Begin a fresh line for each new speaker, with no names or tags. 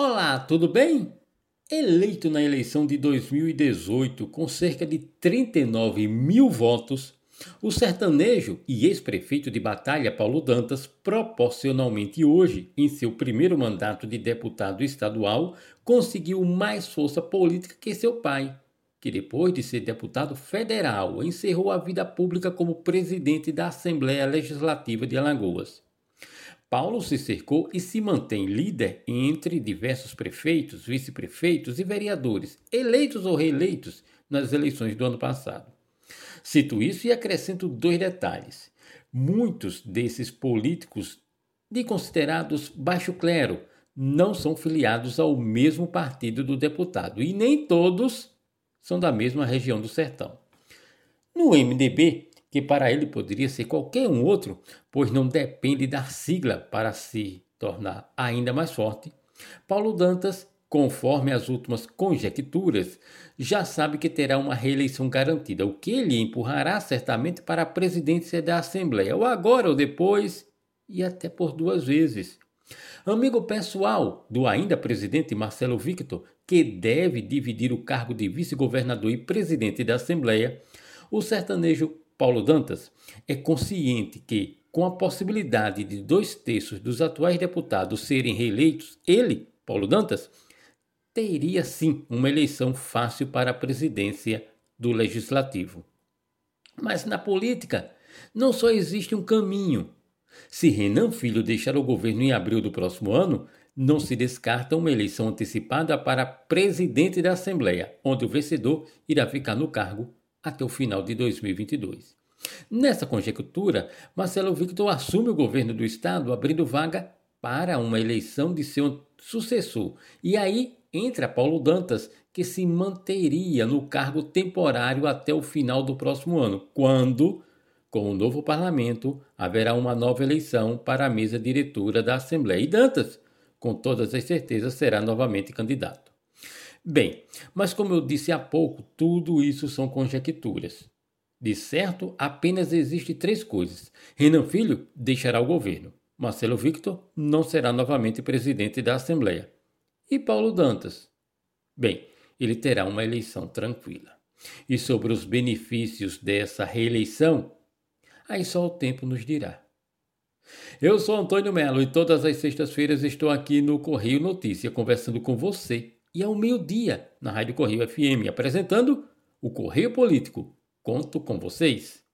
Olá, tudo bem? Eleito na eleição de 2018 com cerca de 39 mil votos, o sertanejo e ex-prefeito de Batalha Paulo Dantas, proporcionalmente hoje, em seu primeiro mandato de deputado estadual, conseguiu mais força política que seu pai, que depois de ser deputado federal, encerrou a vida pública como presidente da Assembleia Legislativa de Alagoas. Paulo se cercou e se mantém líder entre diversos prefeitos, vice-prefeitos e vereadores, eleitos ou reeleitos nas eleições do ano passado. Cito isso e acrescento dois detalhes. Muitos desses políticos de considerados baixo clero não são filiados ao mesmo partido do deputado e nem todos são da mesma região do sertão. No MDB, que para ele poderia ser qualquer um outro, pois não depende da sigla para se tornar ainda mais forte, Paulo Dantas, conforme as últimas conjecturas, já sabe que terá uma reeleição garantida, o que lhe empurrará certamente para a presidência da Assembleia, ou agora ou depois, e até por duas vezes. Amigo pessoal do ainda presidente Marcelo Victor, que deve dividir o cargo de vice-governador e presidente da Assembleia, o sertanejo Paulo Dantas é consciente que, com a possibilidade de dois terços dos atuais deputados serem reeleitos, ele, Paulo Dantas, teria sim uma eleição fácil para a presidência do Legislativo. Mas na política não só existe um caminho. Se Renan Filho deixar o governo em abril do próximo ano, não se descarta uma eleição antecipada para presidente da Assembleia, onde o vencedor irá ficar no cargo até o final de 2022. Nessa conjectura, Marcelo Victor assume o governo do estado, abrindo vaga para uma eleição de seu sucessor. E aí entra Paulo Dantas, que se manteria no cargo temporário até o final do próximo ano, quando, com o novo parlamento, haverá uma nova eleição para a mesa diretora da Assembleia. E Dantas, com todas as certezas, será novamente candidato. Bem, mas como eu disse há pouco, tudo isso são conjecturas. De certo, apenas existe três coisas. Renan Filho deixará o governo. Marcelo Victor não será novamente presidente da Assembleia. E Paulo Dantas? Bem, ele terá uma eleição tranquila. E sobre os benefícios dessa reeleição, aí só o tempo nos dirá. Eu sou Antônio Melo e todas as sextas-feiras estou aqui no Correio Notícia conversando com você e ao meio-dia na Rádio Correio FM, apresentando o Correio Político. Conto com vocês.